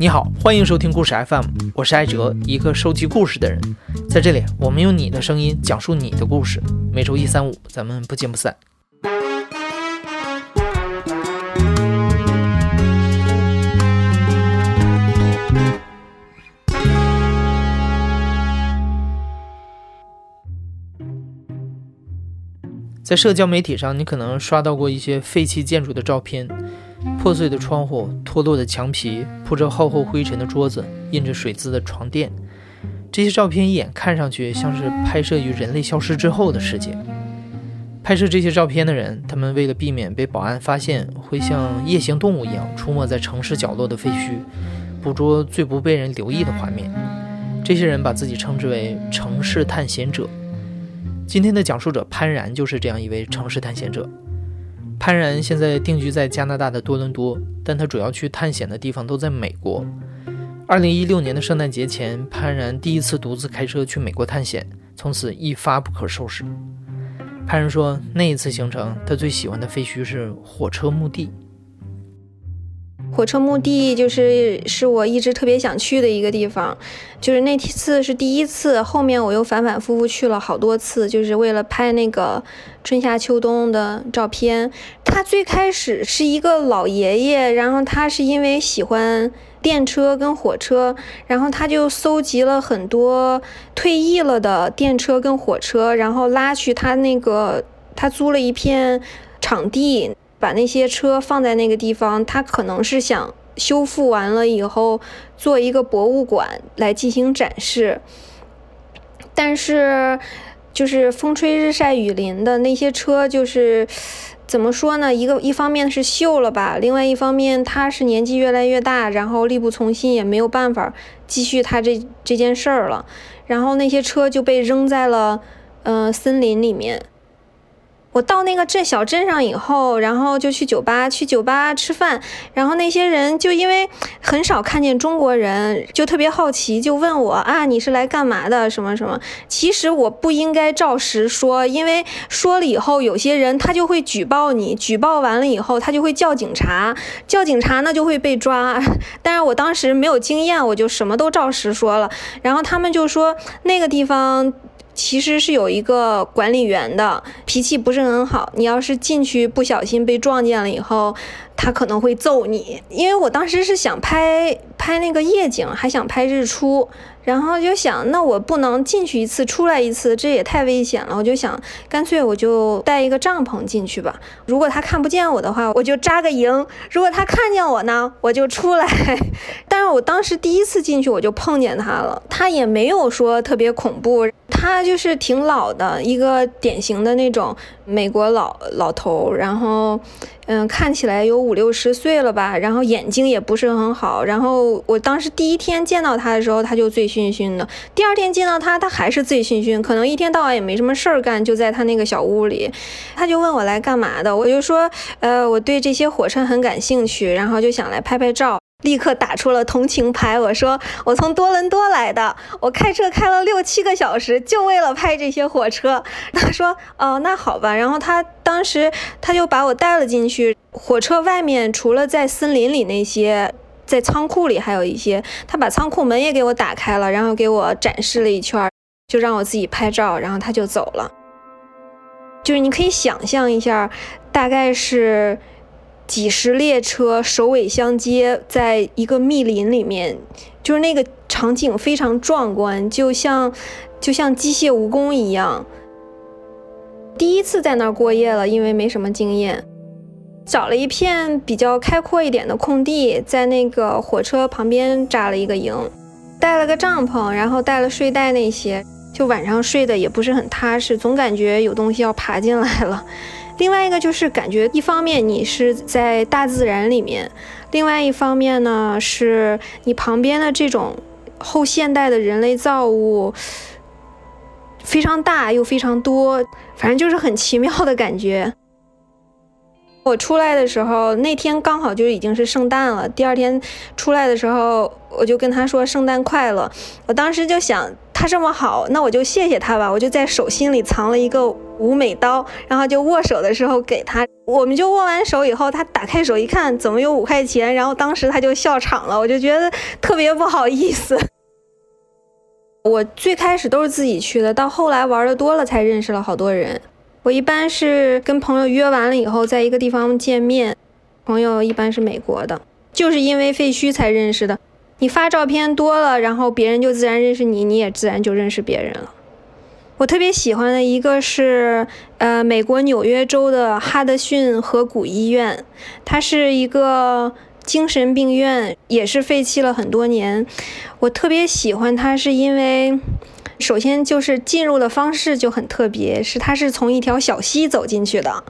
你好，欢迎收听故事 FM，我是艾哲，一个收集故事的人。在这里，我们用你的声音讲述你的故事。每周一、三、五，咱们不见不散。在社交媒体上，你可能刷到过一些废弃建筑的照片。破碎的窗户、脱落的墙皮、铺着厚厚灰尘的桌子、印着水渍的床垫，这些照片一眼看上去像是拍摄于人类消失之后的世界。拍摄这些照片的人，他们为了避免被保安发现，会像夜行动物一样出没在城市角落的废墟，捕捉最不被人留意的画面。这些人把自己称之为“城市探险者”。今天的讲述者潘然就是这样一位城市探险者。潘然现在定居在加拿大的多伦多，但他主要去探险的地方都在美国。二零一六年的圣诞节前，潘然第一次独自开车去美国探险，从此一发不可收拾。潘然说，那一次行程，他最喜欢的废墟是火车墓地。火车墓地就是是我一直特别想去的一个地方，就是那次是第一次，后面我又反反复复去了好多次，就是为了拍那个春夏秋冬的照片。他最开始是一个老爷爷，然后他是因为喜欢电车跟火车，然后他就搜集了很多退役了的电车跟火车，然后拉去他那个他租了一片场地。把那些车放在那个地方，他可能是想修复完了以后做一个博物馆来进行展示。但是，就是风吹日晒雨淋的那些车，就是怎么说呢？一个一方面是锈了吧，另外一方面他是年纪越来越大，然后力不从心，也没有办法继续他这这件事儿了。然后那些车就被扔在了嗯森林里面。我到那个镇小镇上以后，然后就去酒吧，去酒吧吃饭。然后那些人就因为很少看见中国人，就特别好奇，就问我啊，你是来干嘛的？什么什么？其实我不应该照实说，因为说了以后，有些人他就会举报你，举报完了以后，他就会叫警察，叫警察那就会被抓。但是我当时没有经验，我就什么都照实说了。然后他们就说那个地方。其实是有一个管理员的，脾气不是很好。你要是进去不小心被撞见了以后，他可能会揍你。因为我当时是想拍拍那个夜景，还想拍日出。然后就想，那我不能进去一次出来一次，这也太危险了。我就想，干脆我就带一个帐篷进去吧。如果他看不见我的话，我就扎个营；如果他看见我呢，我就出来。但是我当时第一次进去，我就碰见他了。他也没有说特别恐怖，他就是挺老的一个典型的那种美国老老头，然后。嗯，看起来有五六十岁了吧，然后眼睛也不是很好。然后我当时第一天见到他的时候，他就醉醺醺的；第二天见到他，他还是醉醺醺，可能一天到晚也没什么事儿干，就在他那个小屋里。他就问我来干嘛的，我就说，呃，我对这些火车很感兴趣，然后就想来拍拍照。立刻打出了同情牌，我说我从多伦多来的，我开车开了六七个小时，就为了拍这些火车。他说哦，那好吧。然后他当时他就把我带了进去，火车外面除了在森林里那些，在仓库里还有一些，他把仓库门也给我打开了，然后给我展示了一圈，就让我自己拍照，然后他就走了。就是你可以想象一下，大概是。几十列车首尾相接，在一个密林里面，就是那个场景非常壮观，就像就像机械蜈蚣一样。第一次在那儿过夜了，因为没什么经验，找了一片比较开阔一点的空地，在那个火车旁边扎了一个营，带了个帐篷，然后带了睡袋那些，就晚上睡的也不是很踏实，总感觉有东西要爬进来了。另外一个就是感觉，一方面你是在大自然里面，另外一方面呢是你旁边的这种后现代的人类造物非常大又非常多，反正就是很奇妙的感觉。我出来的时候，那天刚好就已经是圣诞了。第二天出来的时候，我就跟他说圣诞快乐。我当时就想。他这么好，那我就谢谢他吧。我就在手心里藏了一个五美刀，然后就握手的时候给他。我们就握完手以后，他打开手一看，怎么有五块钱？然后当时他就笑场了，我就觉得特别不好意思。我最开始都是自己去的，到后来玩的多了，才认识了好多人。我一般是跟朋友约完了以后，在一个地方见面，朋友一般是美国的，就是因为废墟才认识的。你发照片多了，然后别人就自然认识你，你也自然就认识别人了。我特别喜欢的一个是，呃，美国纽约州的哈德逊河谷医院，它是一个精神病院，也是废弃了很多年。我特别喜欢它，是因为。首先就是进入的方式就很特别，是它是从一条小溪走进去的。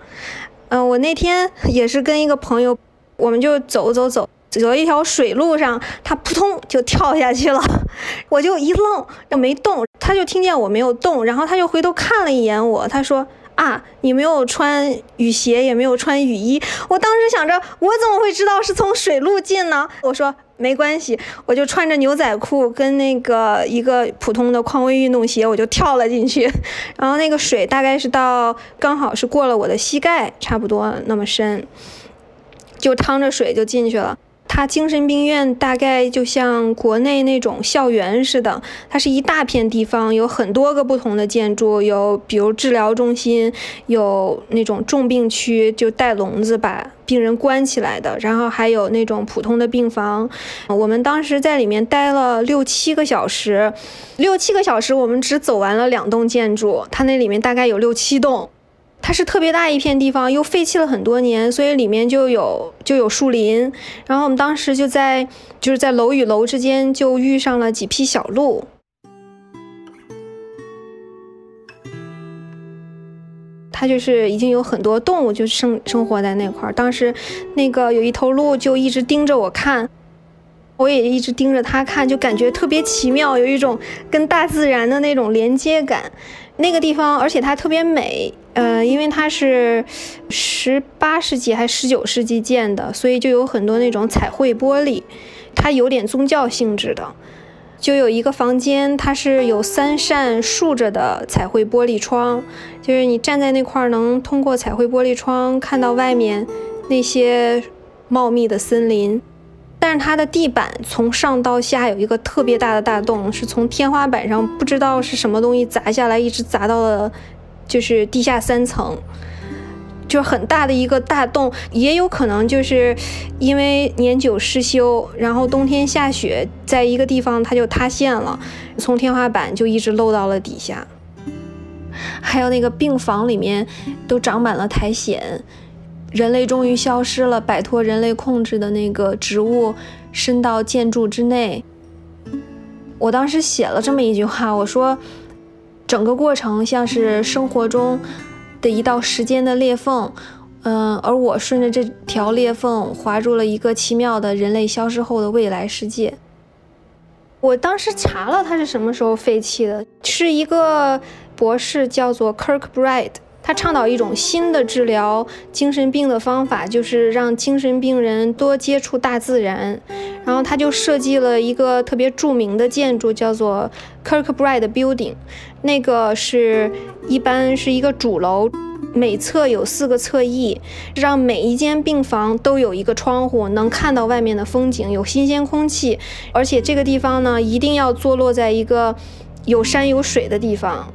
嗯，我那天也是跟一个朋友，我们就走走走，走到一条水路上，他扑通就跳下去了，我就一愣，没动，他就听见我没有动，然后他就回头看了一眼我，他说。啊，你没有穿雨鞋，也没有穿雨衣。我当时想着，我怎么会知道是从水路进呢？我说没关系，我就穿着牛仔裤跟那个一个普通的匡威运动鞋，我就跳了进去。然后那个水大概是到刚好是过了我的膝盖，差不多那么深，就趟着水就进去了。它精神病院大概就像国内那种校园似的，它是一大片地方，有很多个不同的建筑，有比如治疗中心，有那种重病区，就带笼子把病人关起来的，然后还有那种普通的病房。我们当时在里面待了六七个小时，六七个小时，我们只走完了两栋建筑，它那里面大概有六七栋。它是特别大一片地方，又废弃了很多年，所以里面就有就有树林。然后我们当时就在就是在楼与楼之间就遇上了几匹小鹿，它就是已经有很多动物就生生活在那块儿。当时那个有一头鹿就一直盯着我看，我也一直盯着它看，就感觉特别奇妙，有一种跟大自然的那种连接感。那个地方，而且它特别美。呃，因为它是十八世纪还是十九世纪建的，所以就有很多那种彩绘玻璃，它有点宗教性质的。就有一个房间，它是有三扇竖着的彩绘玻璃窗，就是你站在那块儿能通过彩绘玻璃窗看到外面那些茂密的森林。但是它的地板从上到下有一个特别大的大洞，是从天花板上不知道是什么东西砸下来，一直砸到了。就是地下三层，就很大的一个大洞，也有可能就是因为年久失修，然后冬天下雪，在一个地方它就塌陷了，从天花板就一直漏到了底下。还有那个病房里面都长满了苔藓，人类终于消失了，摆脱人类控制的那个植物伸到建筑之内。我当时写了这么一句话，我说。整个过程像是生活中的一道时间的裂缝，嗯，而我顺着这条裂缝滑入了一个奇妙的人类消失后的未来世界。我当时查了它是什么时候废弃的，是一个博士叫做 Kirkbride。他倡导一种新的治疗精神病的方法，就是让精神病人多接触大自然。然后他就设计了一个特别著名的建筑，叫做 Kirkbride Building。那个是一般是一个主楼，每侧有四个侧翼，让每一间病房都有一个窗户，能看到外面的风景，有新鲜空气。而且这个地方呢，一定要坐落在一个有山有水的地方。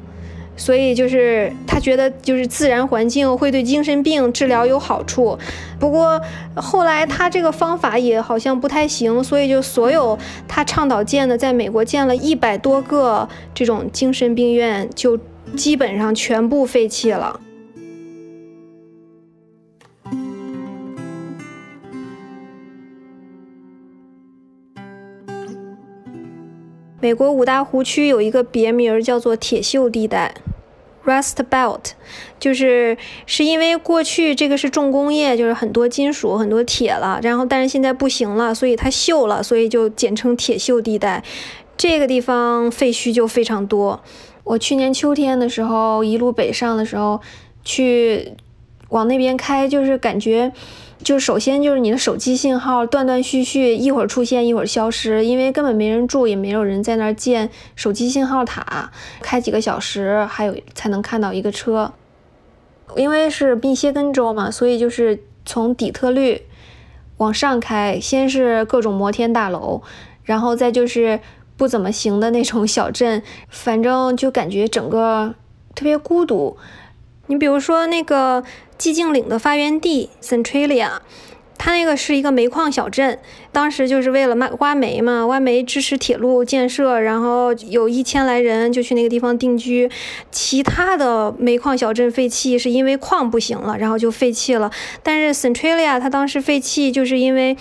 所以就是他觉得就是自然环境会对精神病治疗有好处，不过后来他这个方法也好像不太行，所以就所有他倡导建的，在美国建了一百多个这种精神病院，就基本上全部废弃了。美国五大湖区有一个别名叫做“铁锈地带 ”（Rust Belt），就是是因为过去这个是重工业，就是很多金属、很多铁了，然后但是现在不行了，所以它锈了，所以就简称铁锈地带。这个地方废墟就非常多。我去年秋天的时候一路北上的时候，去往那边开，就是感觉，就首先就是你的手机信号断断续续，一会儿出现一会儿消失，因为根本没人住，也没有人在那儿建手机信号塔，开几个小时还有才能看到一个车。因为是密歇根州嘛，所以就是从底特律往上开，先是各种摩天大楼，然后再就是不怎么行的那种小镇，反正就感觉整个特别孤独。你比如说那个寂静岭的发源地 Centralia。它那个是一个煤矿小镇，当时就是为了卖挖煤嘛，挖煤支持铁路建设，然后有一千来人就去那个地方定居。其他的煤矿小镇废弃是因为矿不行了，然后就废弃了。但是 Centralia 它当时废弃就是因为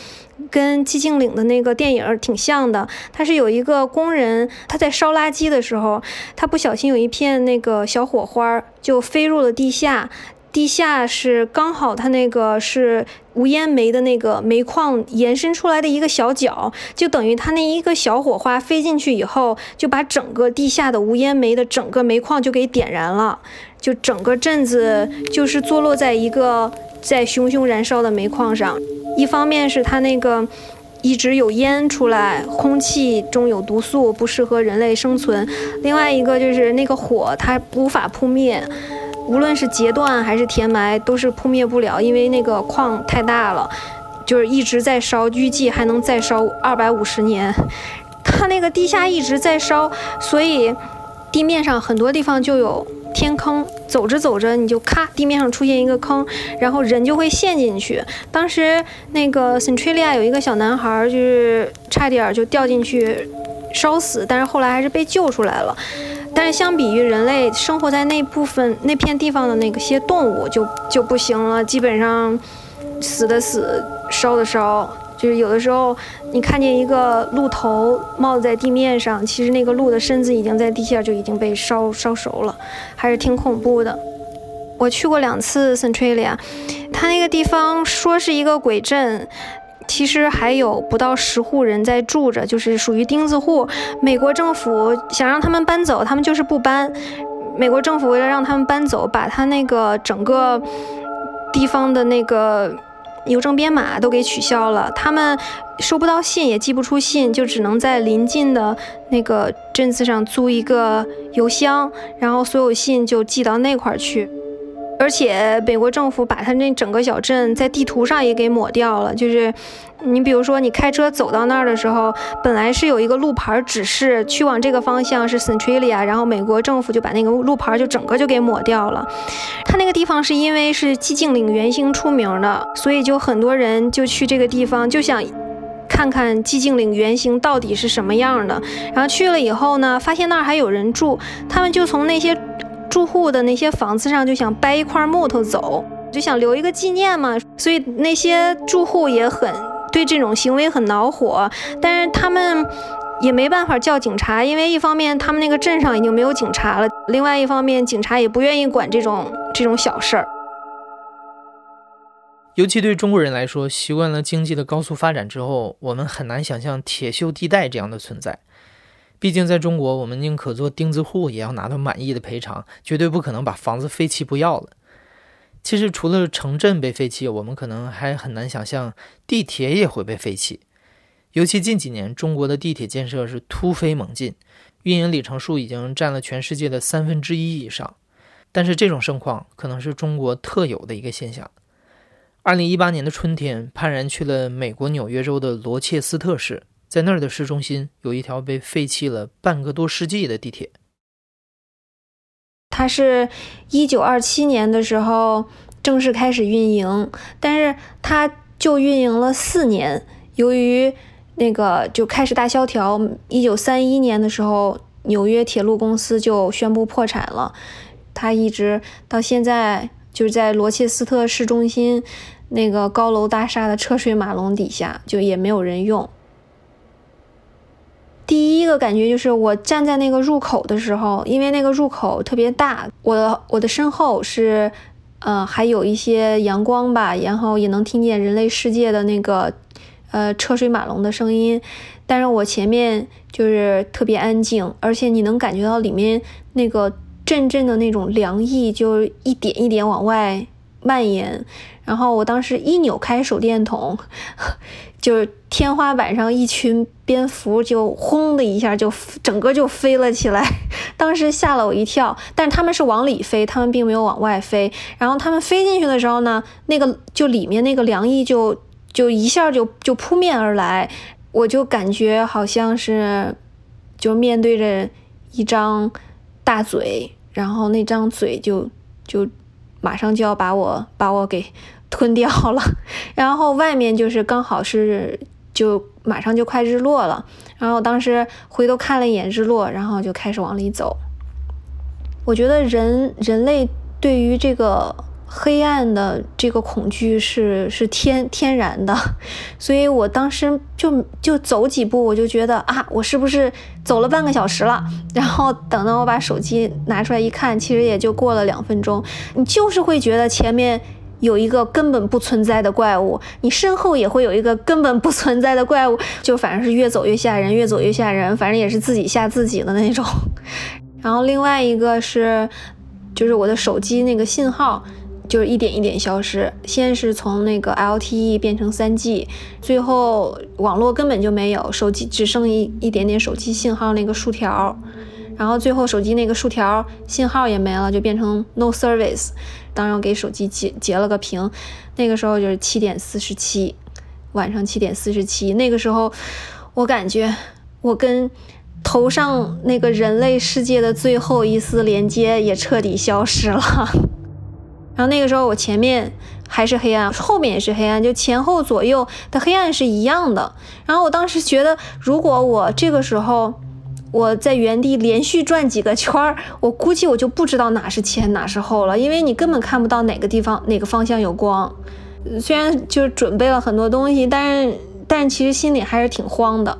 跟寂静岭的那个电影挺像的，它是有一个工人他在烧垃圾的时候，他不小心有一片那个小火花就飞入了地下。地下是刚好，它那个是无烟煤的那个煤矿延伸出来的一个小角，就等于它那一个小火花飞进去以后，就把整个地下的无烟煤的整个煤矿就给点燃了，就整个镇子就是坐落在一个在熊熊燃烧的煤矿上。一方面是它那个一直有烟出来，空气中有毒素，不适合人类生存；另外一个就是那个火它无法扑灭。无论是截断还是填埋，都是扑灭不了，因为那个矿太大了，就是一直在烧，预计还能再烧二百五十年。它那个地下一直在烧，所以地面上很多地方就有天坑，走着走着你就咔，地面上出现一个坑，然后人就会陷进去。当时那个 Centralia 有一个小男孩，就是差点就掉进去烧死，但是后来还是被救出来了。但是相比于人类生活在那部分那片地方的那个些动物就就不行了，基本上死的死，烧的烧，就是有的时候你看见一个鹿头冒在地面上，其实那个鹿的身子已经在地下就已经被烧烧熟了，还是挺恐怖的。我去过两次 Centralia，它那个地方说是一个鬼镇。其实还有不到十户人在住着，就是属于钉子户。美国政府想让他们搬走，他们就是不搬。美国政府为了让他们搬走，把他那个整个地方的那个邮政编码都给取消了，他们收不到信，也寄不出信，就只能在临近的那个镇子上租一个邮箱，然后所有信就寄到那块儿去。而且美国政府把它那整个小镇在地图上也给抹掉了。就是你比如说，你开车走到那儿的时候，本来是有一个路牌指示去往这个方向是 Centralia，然后美国政府就把那个路牌就整个就给抹掉了。它那个地方是因为是寂静岭原星出名的，所以就很多人就去这个地方，就想看看寂静岭原星到底是什么样的。然后去了以后呢，发现那儿还有人住，他们就从那些。住户的那些房子上就想掰一块木头走，就想留一个纪念嘛，所以那些住户也很对这种行为很恼火，但是他们也没办法叫警察，因为一方面他们那个镇上已经没有警察了，另外一方面警察也不愿意管这种这种小事儿。尤其对中国人来说，习惯了经济的高速发展之后，我们很难想象铁锈地带这样的存在。毕竟，在中国，我们宁可做钉子户，也要拿到满意的赔偿，绝对不可能把房子废弃不要了。其实，除了城镇被废弃，我们可能还很难想象地铁也会被废弃。尤其近几年，中国的地铁建设是突飞猛进，运营里程数已经占了全世界的三分之一以上。但是，这种盛况可能是中国特有的一个现象。二零一八年的春天，潘然去了美国纽约州的罗切斯特市。在那儿的市中心有一条被废弃了半个多世纪的地铁。它是一九二七年的时候正式开始运营，但是它就运营了四年。由于那个就开始大萧条，一九三一年的时候，纽约铁路公司就宣布破产了。它一直到现在就是在罗切斯特市中心那个高楼大厦的车水马龙底下，就也没有人用。第一个感觉就是我站在那个入口的时候，因为那个入口特别大，我的我的身后是，呃，还有一些阳光吧，然后也能听见人类世界的那个，呃，车水马龙的声音，但是我前面就是特别安静，而且你能感觉到里面那个阵阵的那种凉意，就一点一点往外蔓延。然后我当时一扭开手电筒，就是天花板上一群蝙蝠就轰的一下就整个就飞了起来，当时吓了我一跳。但是他们是往里飞，他们并没有往外飞。然后他们飞进去的时候呢，那个就里面那个凉意就就一下就就扑面而来，我就感觉好像是就面对着一张大嘴，然后那张嘴就就马上就要把我把我给。吞掉了，然后外面就是刚好是就马上就快日落了，然后当时回头看了一眼日落，然后就开始往里走。我觉得人人类对于这个黑暗的这个恐惧是是天天然的，所以我当时就就走几步，我就觉得啊，我是不是走了半个小时了？然后等到我把手机拿出来一看，其实也就过了两分钟，你就是会觉得前面。有一个根本不存在的怪物，你身后也会有一个根本不存在的怪物，就反正是越走越吓人，越走越吓人，反正也是自己吓自己的那种。然后另外一个是，就是我的手机那个信号，就是一点一点消失，先是从那个 LTE 变成 3G，最后网络根本就没有，手机只剩一一点点手机信号那个竖条，然后最后手机那个竖条信号也没了，就变成 No Service。当然，给手机截截了个屏，那个时候就是七点四十七，晚上七点四十七。那个时候，我感觉我跟头上那个人类世界的最后一丝连接也彻底消失了。然后那个时候，我前面还是黑暗，后面也是黑暗，就前后左右的黑暗是一样的。然后我当时觉得，如果我这个时候。我在原地连续转几个圈儿，我估计我就不知道哪是前哪是后了，因为你根本看不到哪个地方哪个方向有光。虽然就准备了很多东西，但是但其实心里还是挺慌的。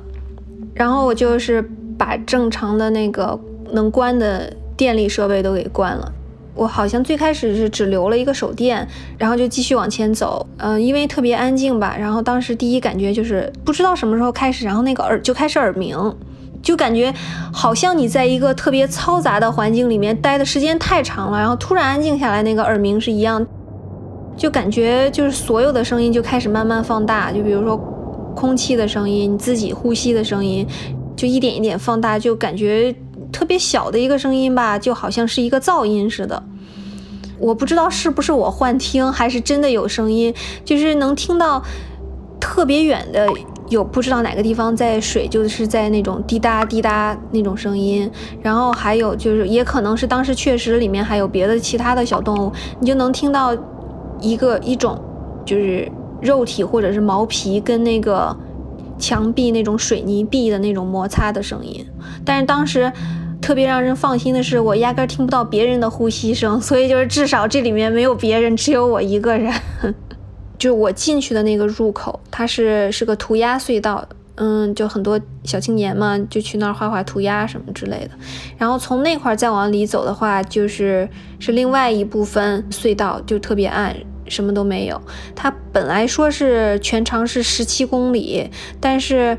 然后我就是把正常的那个能关的电力设备都给关了。我好像最开始是只留了一个手电，然后就继续往前走。嗯，因为特别安静吧。然后当时第一感觉就是不知道什么时候开始，然后那个耳就开始耳鸣。就感觉好像你在一个特别嘈杂的环境里面待的时间太长了，然后突然安静下来，那个耳鸣是一样，就感觉就是所有的声音就开始慢慢放大，就比如说空气的声音、你自己呼吸的声音，就一点一点放大，就感觉特别小的一个声音吧，就好像是一个噪音似的。我不知道是不是我幻听，还是真的有声音，就是能听到特别远的。有不知道哪个地方在水，就是在那种滴答滴答那种声音，然后还有就是也可能是当时确实里面还有别的其他的小动物，你就能听到一个一种就是肉体或者是毛皮跟那个墙壁那种水泥壁的那种摩擦的声音。但是当时特别让人放心的是，我压根听不到别人的呼吸声，所以就是至少这里面没有别人，只有我一个人。就我进去的那个入口，它是是个涂鸦隧道，嗯，就很多小青年嘛，就去那儿画画、涂鸦什么之类的。然后从那块儿再往里走的话，就是是另外一部分隧道，就特别暗，什么都没有。它本来说是全长是十七公里，但是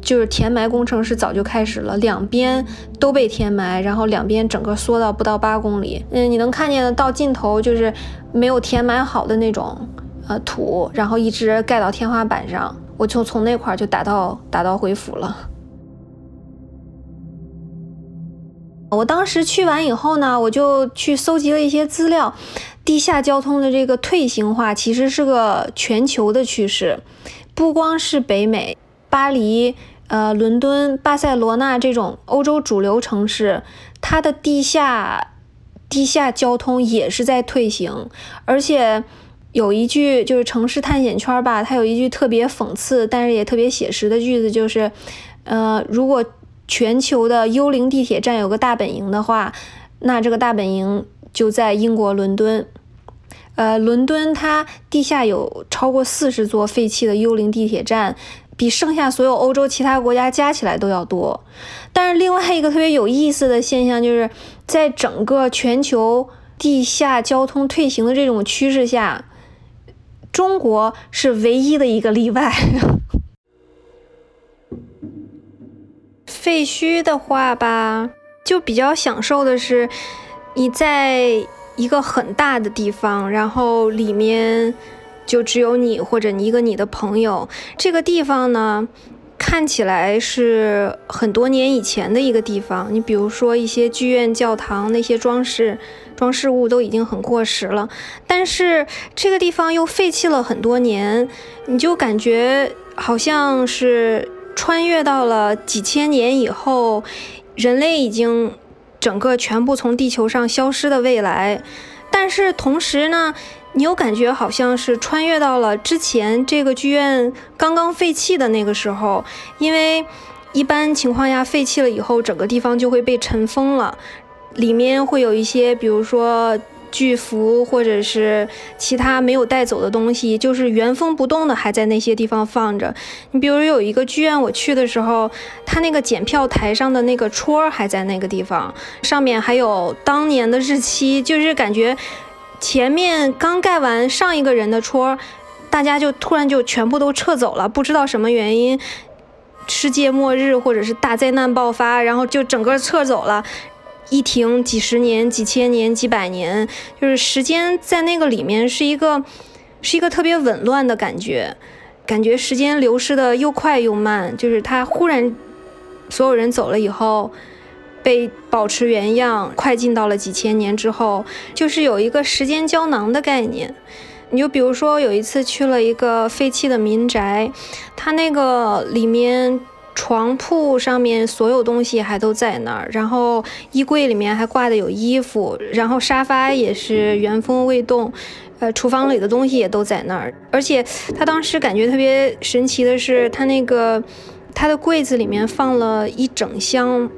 就是填埋工程是早就开始了，两边都被填埋，然后两边整个缩到不到八公里。嗯，你能看见的到尽头就是没有填埋好的那种。呃，土，然后一直盖到天花板上，我就从那块儿就打道打道回府了。我当时去完以后呢，我就去搜集了一些资料，地下交通的这个退行化其实是个全球的趋势，不光是北美，巴黎、呃，伦敦、巴塞罗那这种欧洲主流城市，它的地下地下交通也是在退行，而且。有一句就是城市探险圈吧，它有一句特别讽刺，但是也特别写实的句子，就是，呃，如果全球的幽灵地铁站有个大本营的话，那这个大本营就在英国伦敦。呃，伦敦它地下有超过四十座废弃的幽灵地铁站，比剩下所有欧洲其他国家加起来都要多。但是另外一个特别有意思的现象，就是在整个全球地下交通退行的这种趋势下。中国是唯一的一个例外。废墟的话吧，就比较享受的是，你在一个很大的地方，然后里面就只有你或者你一个你的朋友。这个地方呢，看起来是很多年以前的一个地方。你比如说一些剧院、教堂那些装饰装饰物都已经很过时了，但是这个地方又废弃了很多年，你就感觉好像是穿越到了几千年以后，人类已经。整个全部从地球上消失的未来，但是同时呢，你又感觉好像是穿越到了之前这个剧院刚刚废弃的那个时候，因为一般情况下废弃了以后，整个地方就会被尘封了，里面会有一些，比如说。巨幅或者是其他没有带走的东西，就是原封不动的还在那些地方放着。你比如有一个剧院，我去的时候，它那个检票台上的那个戳还在那个地方，上面还有当年的日期，就是感觉前面刚盖完上一个人的戳，大家就突然就全部都撤走了，不知道什么原因，世界末日或者是大灾难爆发，然后就整个撤走了。一停几十年、几千年、几百年，就是时间在那个里面是一个，是一个特别紊乱的感觉，感觉时间流失的又快又慢。就是他忽然，所有人走了以后，被保持原样，快进到了几千年之后，就是有一个时间胶囊的概念。你就比如说有一次去了一个废弃的民宅，它那个里面。床铺上面所有东西还都在那儿，然后衣柜里面还挂的有衣服，然后沙发也是原封未动，呃，厨房里的东西也都在那儿。而且他当时感觉特别神奇的是，他那个他的柜子里面放了一整箱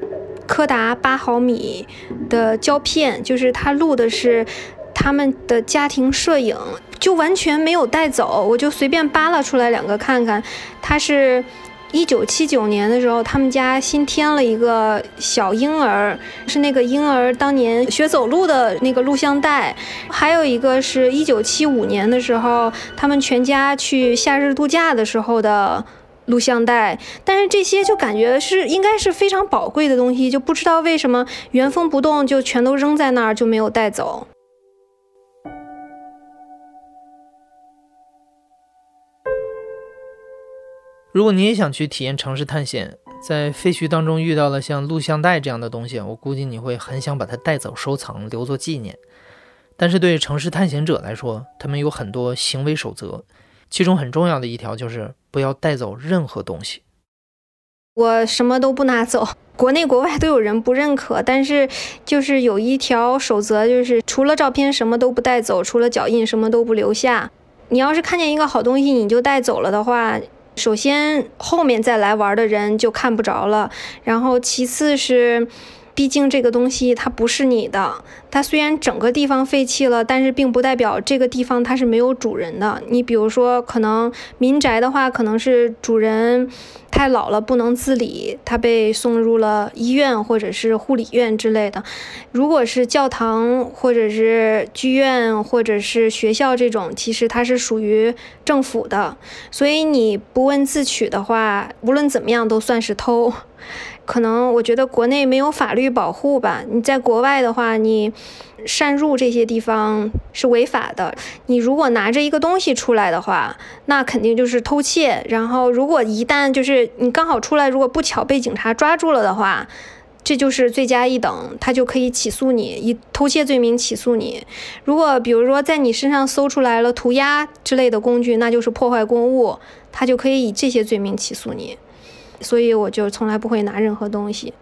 柯达八毫米的胶片，就是他录的是他们的家庭摄影，就完全没有带走，我就随便扒拉出来两个看看，他是。一九七九年的时候，他们家新添了一个小婴儿，是那个婴儿当年学走路的那个录像带。还有一个是一九七五年的时候，他们全家去夏日度假的时候的录像带。但是这些就感觉是应该是非常宝贵的东西，就不知道为什么原封不动就全都扔在那儿，就没有带走。如果你也想去体验城市探险，在废墟当中遇到了像录像带这样的东西，我估计你会很想把它带走收藏，留作纪念。但是对城市探险者来说，他们有很多行为守则，其中很重要的一条就是不要带走任何东西。我什么都不拿走，国内国外都有人不认可，但是就是有一条守则，就是除了照片什么都不带走，除了脚印什么都不留下。你要是看见一个好东西你就带走了的话。首先，后面再来玩的人就看不着了。然后，其次是，毕竟这个东西它不是你的。它虽然整个地方废弃了，但是并不代表这个地方它是没有主人的。你比如说，可能民宅的话，可能是主人太老了不能自理，他被送入了医院或者是护理院之类的。如果是教堂或者是剧院或者是学校这种，其实它是属于政府的，所以你不问自取的话，无论怎么样都算是偷。可能我觉得国内没有法律保护吧。你在国外的话，你擅入这些地方是违法的。你如果拿着一个东西出来的话，那肯定就是偷窃。然后如果一旦就是你刚好出来，如果不巧被警察抓住了的话，这就是罪加一等，他就可以起诉你，以偷窃罪名起诉你。如果比如说在你身上搜出来了涂鸦之类的工具，那就是破坏公物，他就可以以这些罪名起诉你。所以我就从来不会拿任何东西。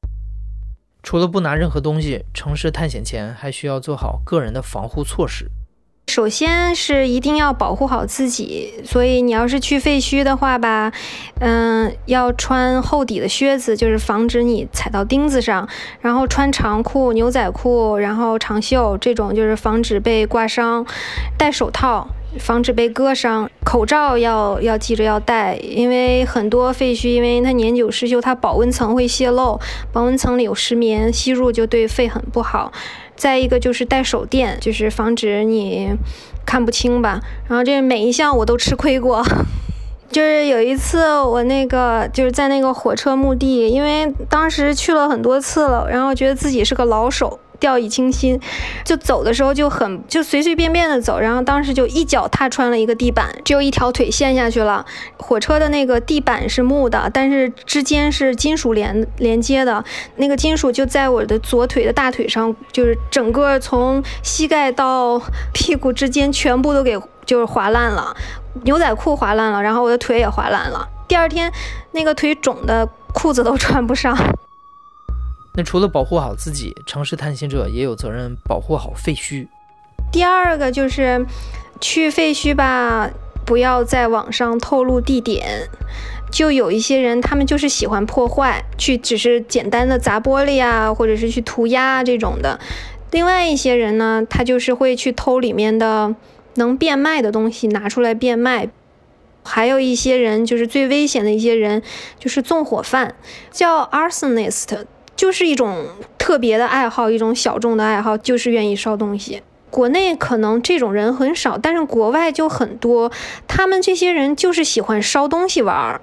除了不拿任何东西，城市探险前还需要做好个人的防护措施。首先是一定要保护好自己，所以你要是去废墟的话吧，嗯，要穿厚底的靴子，就是防止你踩到钉子上；然后穿长裤、牛仔裤，然后长袖，这种就是防止被刮伤；戴手套。防止被割伤，口罩要要记着要戴，因为很多废墟，因为它年久失修，它保温层会泄漏，保温层里有石棉，吸入就对肺很不好。再一个就是带手电，就是防止你看不清吧。然后这每一项我都吃亏过，就是有一次我那个就是在那个火车墓地，因为当时去了很多次了，然后觉得自己是个老手。掉以轻心，就走的时候就很就随随便便的走，然后当时就一脚踏穿了一个地板，只有一条腿陷下去了。火车的那个地板是木的，但是之间是金属连连接的，那个金属就在我的左腿的大腿上，就是整个从膝盖到屁股之间全部都给就是划烂了，牛仔裤划烂了，然后我的腿也划烂了。第二天那个腿肿的裤子都穿不上。那除了保护好自己，城市探险者也有责任保护好废墟。第二个就是去废墟吧，不要在网上透露地点。就有一些人，他们就是喜欢破坏，去只是简单的砸玻璃啊，或者是去涂鸦这种的。另外一些人呢，他就是会去偷里面的能变卖的东西拿出来变卖。还有一些人，就是最危险的一些人，就是纵火犯，叫 arsonist。就是一种特别的爱好，一种小众的爱好，就是愿意烧东西。国内可能这种人很少，但是国外就很多。他们这些人就是喜欢烧东西玩儿。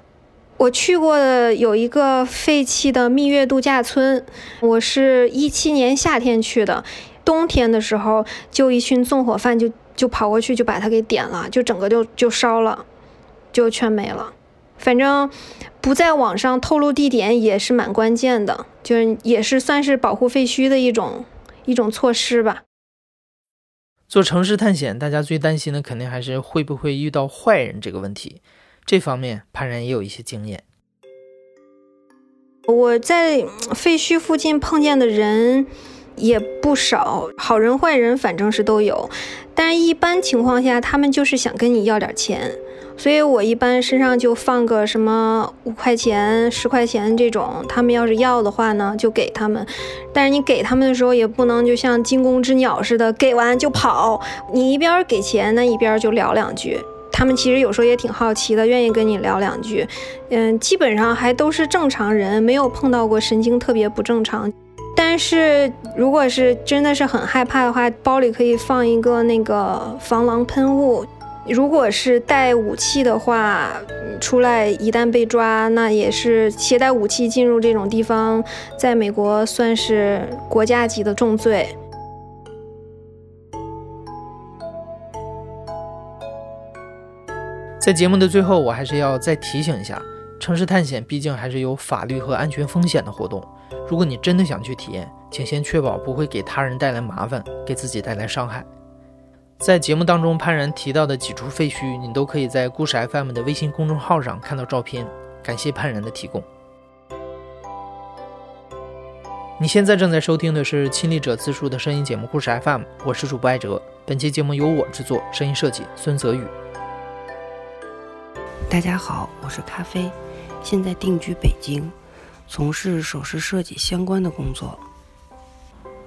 我去过的有一个废弃的蜜月度假村，我是一七年夏天去的，冬天的时候就一群纵火犯就就跑过去就把它给点了，就整个就就烧了，就全没了。反正不在网上透露地点也是蛮关键的，就是也是算是保护废墟的一种一种措施吧。做城市探险，大家最担心的肯定还是会不会遇到坏人这个问题。这方面潘然也有一些经验。我在废墟附近碰见的人也不少，好人坏人反正是都有，但是一般情况下他们就是想跟你要点钱。所以我一般身上就放个什么五块钱、十块钱这种，他们要是要的话呢，就给他们。但是你给他们的时候也不能就像惊弓之鸟似的，给完就跑。你一边给钱，那一边就聊两句。他们其实有时候也挺好奇的，愿意跟你聊两句。嗯，基本上还都是正常人，没有碰到过神经特别不正常。但是如果是真的是很害怕的话，包里可以放一个那个防狼喷雾。如果是带武器的话，出来一旦被抓，那也是携带武器进入这种地方，在美国算是国家级的重罪。在节目的最后，我还是要再提醒一下，城市探险毕竟还是有法律和安全风险的活动。如果你真的想去体验，请先确保不会给他人带来麻烦，给自己带来伤害。在节目当中，潘然提到的几处废墟，你都可以在故事 FM 的微信公众号上看到照片。感谢潘然的提供。你现在正在收听的是亲历者自述的声音节目《故事 FM》，我是主播艾哲。本期节目由我制作，声音设计孙泽宇。大家好，我是咖啡，现在定居北京，从事首饰设计相关的工作。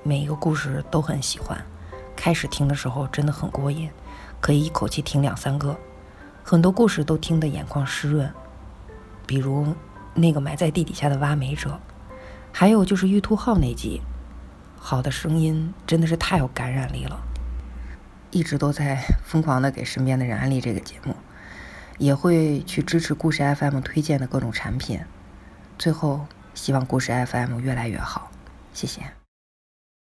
每一个故事都很喜欢。开始听的时候真的很过瘾，可以一口气听两三个，很多故事都听得眼眶湿润。比如那个埋在地底下的挖煤者，还有就是玉兔号那集，好的声音真的是太有感染力了。一直都在疯狂的给身边的人安利这个节目，也会去支持故事 FM 推荐的各种产品。最后，希望故事 FM 越来越好，谢谢。